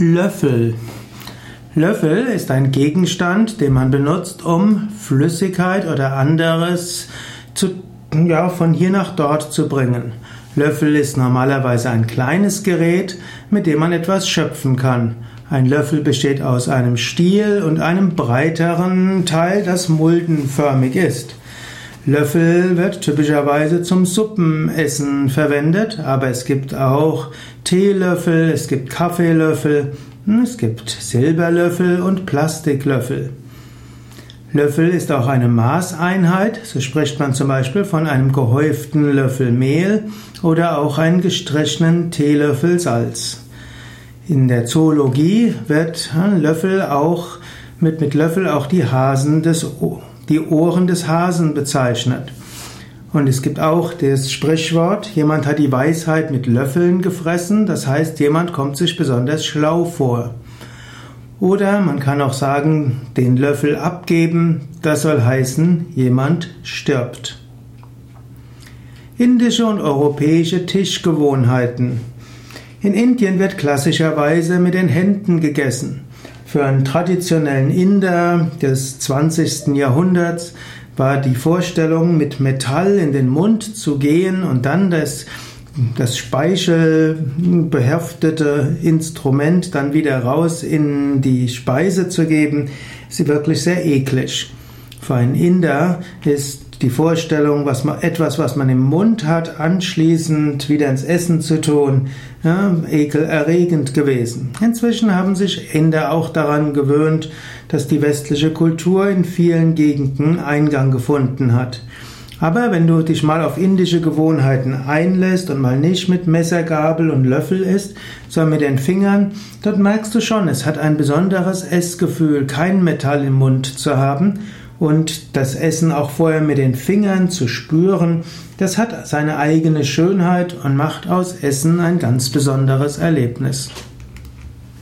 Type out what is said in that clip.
Löffel. Löffel ist ein Gegenstand, den man benutzt, um Flüssigkeit oder anderes zu, ja, von hier nach dort zu bringen. Löffel ist normalerweise ein kleines Gerät, mit dem man etwas schöpfen kann. Ein Löffel besteht aus einem Stiel und einem breiteren Teil, das muldenförmig ist. Löffel wird typischerweise zum Suppenessen verwendet, aber es gibt auch Teelöffel, es gibt Kaffeelöffel, es gibt Silberlöffel und Plastiklöffel. Löffel ist auch eine Maßeinheit, so spricht man zum Beispiel von einem gehäuften Löffel Mehl oder auch einen gestrichenen Teelöffel Salz. In der Zoologie wird Löffel auch mit, mit Löffel auch die Hasen des die Ohren des Hasen bezeichnet. Und es gibt auch das Sprichwort, jemand hat die Weisheit mit Löffeln gefressen, das heißt, jemand kommt sich besonders schlau vor. Oder man kann auch sagen, den Löffel abgeben, das soll heißen, jemand stirbt. Indische und europäische Tischgewohnheiten. In Indien wird klassischerweise mit den Händen gegessen. Für einen traditionellen Inder des 20. Jahrhunderts war die Vorstellung, mit Metall in den Mund zu gehen und dann das, das speichelbeheftete Instrument dann wieder raus in die Speise zu geben, ist wirklich sehr eklig. Für einen Inder ist die Vorstellung, was man, etwas, was man im Mund hat, anschließend wieder ins Essen zu tun, ja, ekelerregend gewesen. Inzwischen haben sich Inder auch daran gewöhnt, dass die westliche Kultur in vielen Gegenden Eingang gefunden hat. Aber wenn du dich mal auf indische Gewohnheiten einlässt und mal nicht mit Messer, Gabel und Löffel isst, sondern mit den Fingern, dort merkst du schon, es hat ein besonderes Essgefühl, kein Metall im Mund zu haben und das Essen auch vorher mit den Fingern zu spüren, das hat seine eigene Schönheit und macht aus Essen ein ganz besonderes Erlebnis.